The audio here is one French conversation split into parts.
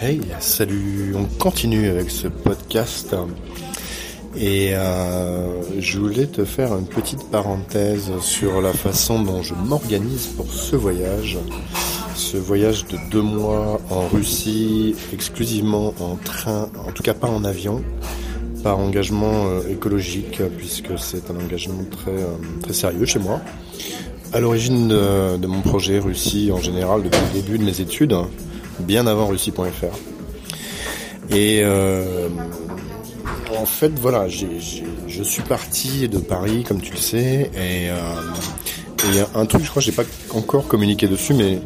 Hey, salut, on continue avec ce podcast. Et euh, je voulais te faire une petite parenthèse sur la façon dont je m'organise pour ce voyage. Ce voyage de deux mois en Russie, exclusivement en train, en tout cas pas en avion, par engagement euh, écologique, puisque c'est un engagement très, euh, très sérieux chez moi. À l'origine de, de mon projet Russie en général, depuis le début de mes études, bien avant Russie.fr. Et euh, en fait, voilà, je suis parti de Paris, comme tu le sais, et euh, il y a un truc, je crois, j'ai pas encore communiqué dessus, mais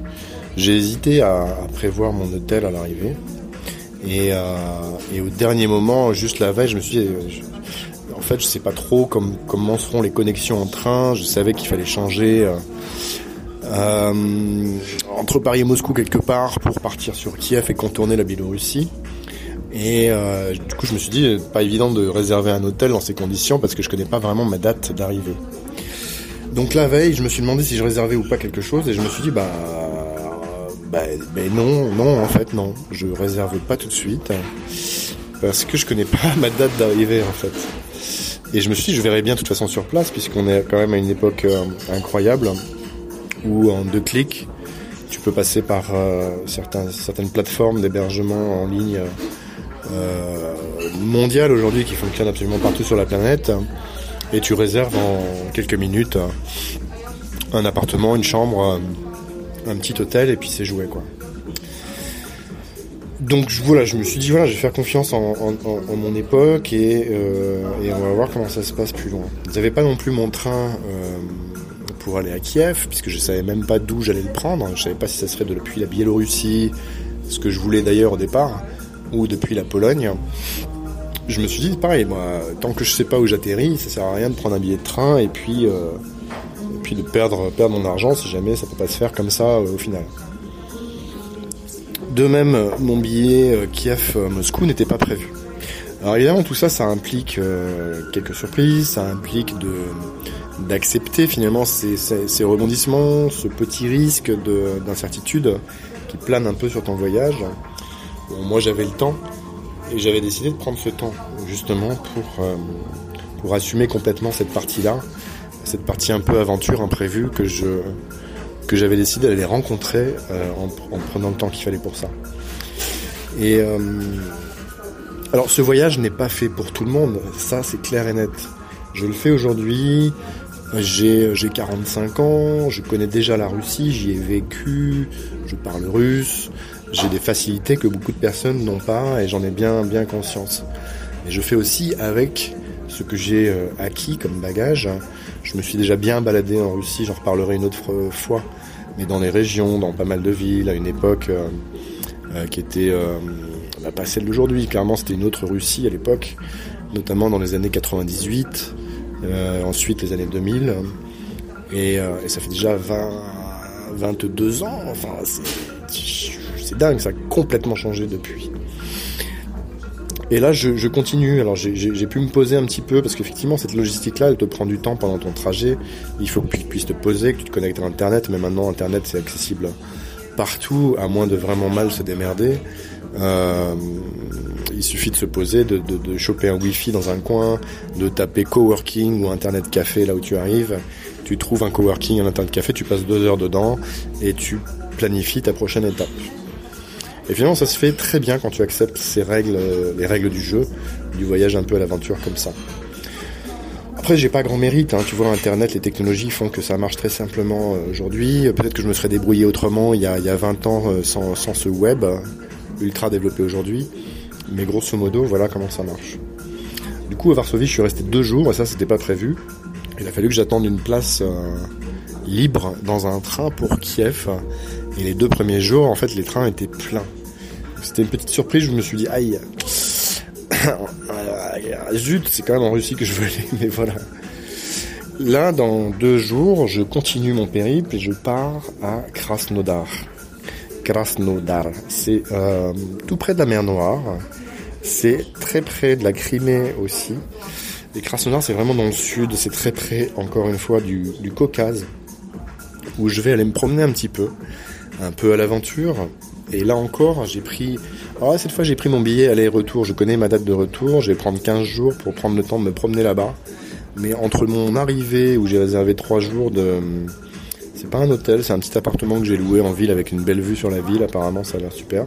j'ai hésité à, prévoir mon hôtel à l'arrivée. Et, euh, et, au dernier moment, juste la veille, je me suis dit, en fait, je sais pas trop comme, comment seront les connexions en train. Je savais qu'il fallait changer. Entre Paris et Moscou quelque part pour partir sur Kiev et contourner la Biélorussie. Et euh, du coup, je me suis dit, pas évident de réserver un hôtel dans ces conditions parce que je connais pas vraiment ma date d'arrivée. Donc la veille, je me suis demandé si je réservais ou pas quelque chose et je me suis dit, bah, bah, bah non, non, en fait, non, je réserve pas tout de suite parce que je connais pas ma date d'arrivée en fait. Et je me suis dit, je verrai bien de toute façon sur place puisqu'on est quand même à une époque euh, incroyable où en deux clics, tu peux passer par euh, certaines plateformes d'hébergement en ligne euh, mondiales aujourd'hui qui fonctionnent absolument partout sur la planète. Et tu réserves en quelques minutes un appartement, une chambre, un petit hôtel et puis c'est joué quoi. Donc voilà, je me suis dit voilà, je vais faire confiance en, mon époque et, euh, on va voir comment ça se passe plus loin. Vous n'avez pas non plus mon train euh, pour aller à Kiev, puisque je savais même pas d'où j'allais le prendre. Je savais pas si ça serait depuis la Biélorussie, ce que je voulais d'ailleurs au départ, ou depuis la Pologne. Je me suis dit pareil, moi, tant que je sais pas où j'atterris, ça sert à rien de prendre un billet de train et puis euh, puis de perdre perdre mon argent si jamais ça peut pas se faire comme ça euh, au final. De même, mon billet euh, Kiev-Moscou n'était pas prévu. Alors évidemment, tout ça, ça implique quelques surprises, ça implique de d'accepter finalement ces, rebondissements, ce petit risque d'incertitude qui plane un peu sur ton voyage. Moi, j'avais le temps et j'avais décidé de prendre ce temps justement pour euh, pour assumer complètement cette partie-là, cette partie un peu aventure imprévue que je que j'avais décidé d'aller rencontrer euh, en, en, prenant le temps qu'il fallait pour ça. Et euh, alors ce voyage n'est pas fait pour tout le monde, ça c'est clair et net. Je le fais aujourd'hui, j'ai 45 ans, je connais déjà la Russie, j'y ai vécu, je parle russe, j'ai des facilités que beaucoup de personnes n'ont pas et j'en ai bien bien conscience. Et je fais aussi avec ce que j'ai euh, acquis comme bagage. Je me suis déjà bien baladé en Russie, j'en reparlerai une autre fois, mais dans les régions, dans pas mal de villes, à une époque euh, euh, qui était euh, bah, pas celle d'aujourd'hui. Clairement, c'était une autre Russie à l'époque, notamment dans les années 98, euh, ensuite les années 2000, et, et ça fait déjà 20, 22 ans. Enfin, c'est dingue, ça a complètement changé depuis. Et là, je, je continue. Alors, j'ai pu me poser un petit peu parce qu'effectivement, cette logistique-là, elle te prend du temps pendant ton trajet. Il faut que tu puisses te poser, que tu te connectes à Internet. Mais maintenant, Internet, c'est accessible partout, à moins de vraiment mal se démerder. Euh, il suffit de se poser, de, choper un Wi-Fi dans un coin, de taper coworking ou Internet café là où tu arrives. Tu trouves un coworking, un Internet café, tu passes deux heures dedans et tu planifies ta prochaine étape. Et finalement, ça se fait très bien quand tu acceptes ces règles, les règles du jeu, du voyage un peu à l'aventure comme ça. Après, j'ai pas grand mérite. Hein. Tu vois, Internet, les technologies font que ça marche très simplement aujourd'hui. Peut-être que je me serais débrouillé autrement il y a, il y a 20 ans sans, sans ce web ultra développé aujourd'hui. Mais grosso modo, voilà comment ça marche. Du coup, à Varsovie, je suis resté deux jours et ça, c'était pas prévu. Il a fallu que j'attende une place euh, libre dans un train pour Kiev. Et les deux premiers jours, en fait, les trains étaient pleins. C'était une petite surprise, je me suis dit, aïe, zut, c'est quand même en Russie que je veux aller, mais voilà. Là, dans deux jours, je continue mon périple et je pars à Krasnodar. Krasnodar, c'est euh, tout près de la mer Noire. C'est très près de la Crimée aussi. Et Krasnodar, c'est vraiment dans le sud. C'est très près, encore une fois, du, du Caucase, où je vais aller me promener un petit peu, un peu à l'aventure. Et là encore, j'ai pris Alors cette fois j'ai pris mon billet aller-retour, je connais ma date de retour, je vais prendre 15 jours pour prendre le temps de me promener là-bas. Mais entre mon arrivée où j'ai réservé 3 jours de... C'est pas un hôtel, c'est un petit appartement que j'ai loué en ville avec une belle vue sur la ville, apparemment ça a l'air super.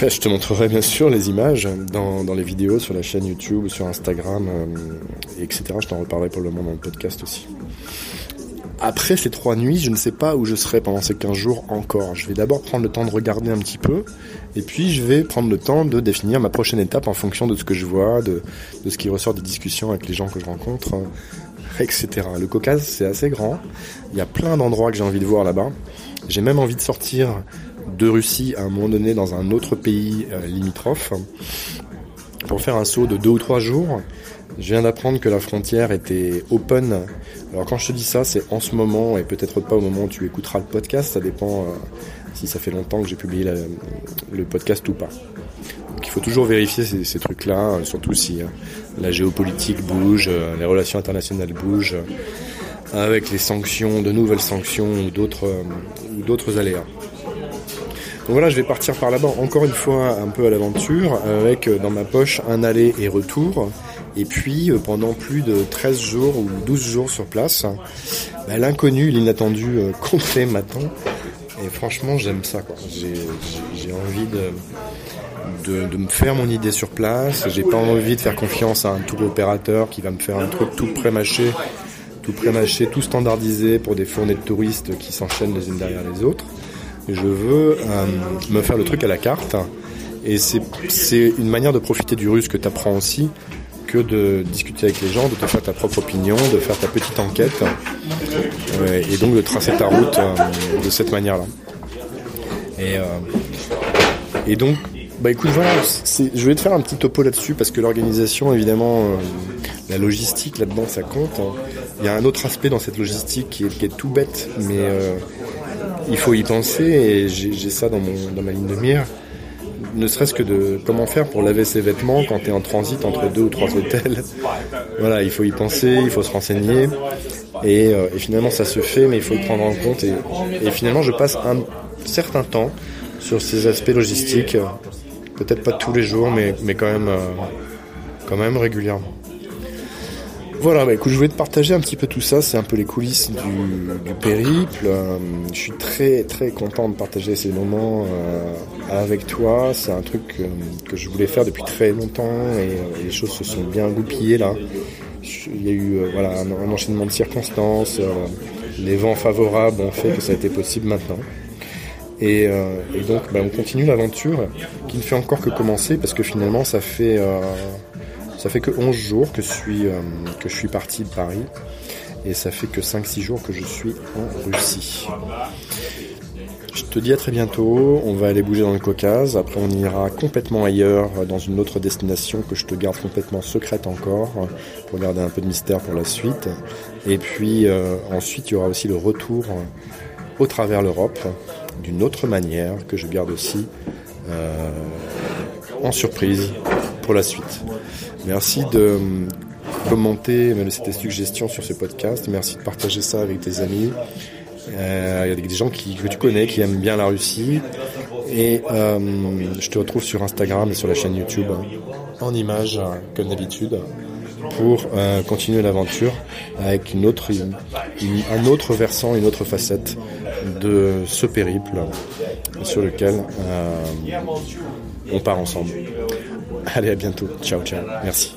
Je te montrerai bien sûr les images dans, les vidéos sur la chaîne YouTube, sur Instagram, euh, etc. Je t'en reparlerai pour le moment dans le podcast aussi. Après ces trois nuits, je ne sais pas où je serai pendant ces 15 jours encore. Je vais d'abord prendre le temps de regarder un petit peu, et puis je vais prendre le temps de définir ma prochaine étape en fonction de ce que je vois, de, de ce qui ressort des discussions avec les gens que je rencontre, etc. Le Caucase, c'est assez grand. Il y a plein d'endroits que j'ai envie de voir là-bas. J'ai même envie de sortir de Russie à un moment donné dans un autre pays euh, limitrophe pour faire un saut de deux ou trois jours. Je viens d'apprendre que la frontière était open. Alors quand je te dis ça, c'est en ce moment et peut-être pas au moment où tu écouteras le podcast. Ça dépend euh, si ça fait longtemps que j'ai publié le podcast ou pas. Donc il faut toujours vérifier ces, trucs-là, euh, surtout si la géopolitique bouge, les relations internationales bougent, avec les sanctions, de nouvelles sanctions ou d'autres ou d'autres aléas. Donc voilà, je vais partir par là-bas encore une fois un peu à l'aventure avec euh, dans ma poche un aller et retour. Et puis euh, pendant plus de 13 jours ou 12 jours sur place, bah, l'inconnu, l'inattendu euh, complet m'attend. Et franchement, j'aime ça. J'ai envie de, de, me faire mon idée sur place. J'ai pas envie de faire confiance à un tour opérateur qui va me faire un truc tout pré-mâché, tout pré-mâché, tout standardisé pour des fournées de touristes qui s'enchaînent les unes derrière les autres. Je veux euh, me faire le truc à la carte. Et c'est une manière de profiter du russe que tu apprends aussi que de discuter avec les gens, de te faire ta propre opinion, de faire ta petite enquête euh, et donc de tracer ta route euh, de cette manière-là. Et, et donc, bah écoute, voilà, je vais te faire un petit topo là-dessus parce que l'organisation, évidemment, la logistique là-dedans, ça compte. Il y a un autre aspect dans cette logistique qui est, tout bête, mais il faut y penser et j'ai ça dans, mon, dans ma ligne de mire. Ne serait-ce que de comment faire pour laver ses vêtements quand tu es en transit entre deux ou trois hôtels. Voilà, il faut y penser, il faut se renseigner. Euh, et, finalement, ça se fait, mais il faut le prendre en compte. Et, finalement, je passe un certain temps sur ces aspects logistiques. Peut-être pas tous les jours, mais, mais quand, même, euh, quand même régulièrement. Voilà, bah écoute, je voulais te partager un petit peu tout ça. C'est un peu les coulisses du, périple. Euh, je suis très très content de partager ces moments euh, avec toi. C'est un truc que je voulais faire depuis très longtemps et les choses se sont bien goupillées là. Il y a eu voilà un, enchaînement de circonstances. les vents favorables ont fait que ça a été possible maintenant. Et, donc, bah, on continue l'aventure qui ne fait encore que commencer parce que finalement, ça fait ça fait que 11 jours que je suis, euh, que je suis parti de Paris et ça fait que 5-6 jours que je suis en Russie. Je te dis à très bientôt, on va aller bouger dans le Caucase, après on ira complètement ailleurs, dans une autre destination que je te garde complètement secrète encore, pour garder un peu de mystère pour la suite. Et puis euh, ensuite il y aura aussi le retour au travers l'Europe, d'une autre manière, que je garde aussi euh, en surprise pour la suite. Merci de commenter, me laisser tes suggestions sur ce podcast. Merci de partager ça avec tes amis. Euh, il y a des gens que tu connais qui aiment bien la Russie. Et euh, je te retrouve sur Instagram et sur la chaîne YouTube en images, comme d'habitude, pour euh, continuer l'aventure avec une un autre versant, une autre facette de ce périple sur lequel on part ensemble. Allez, à bientôt. Ciao, ciao. Merci.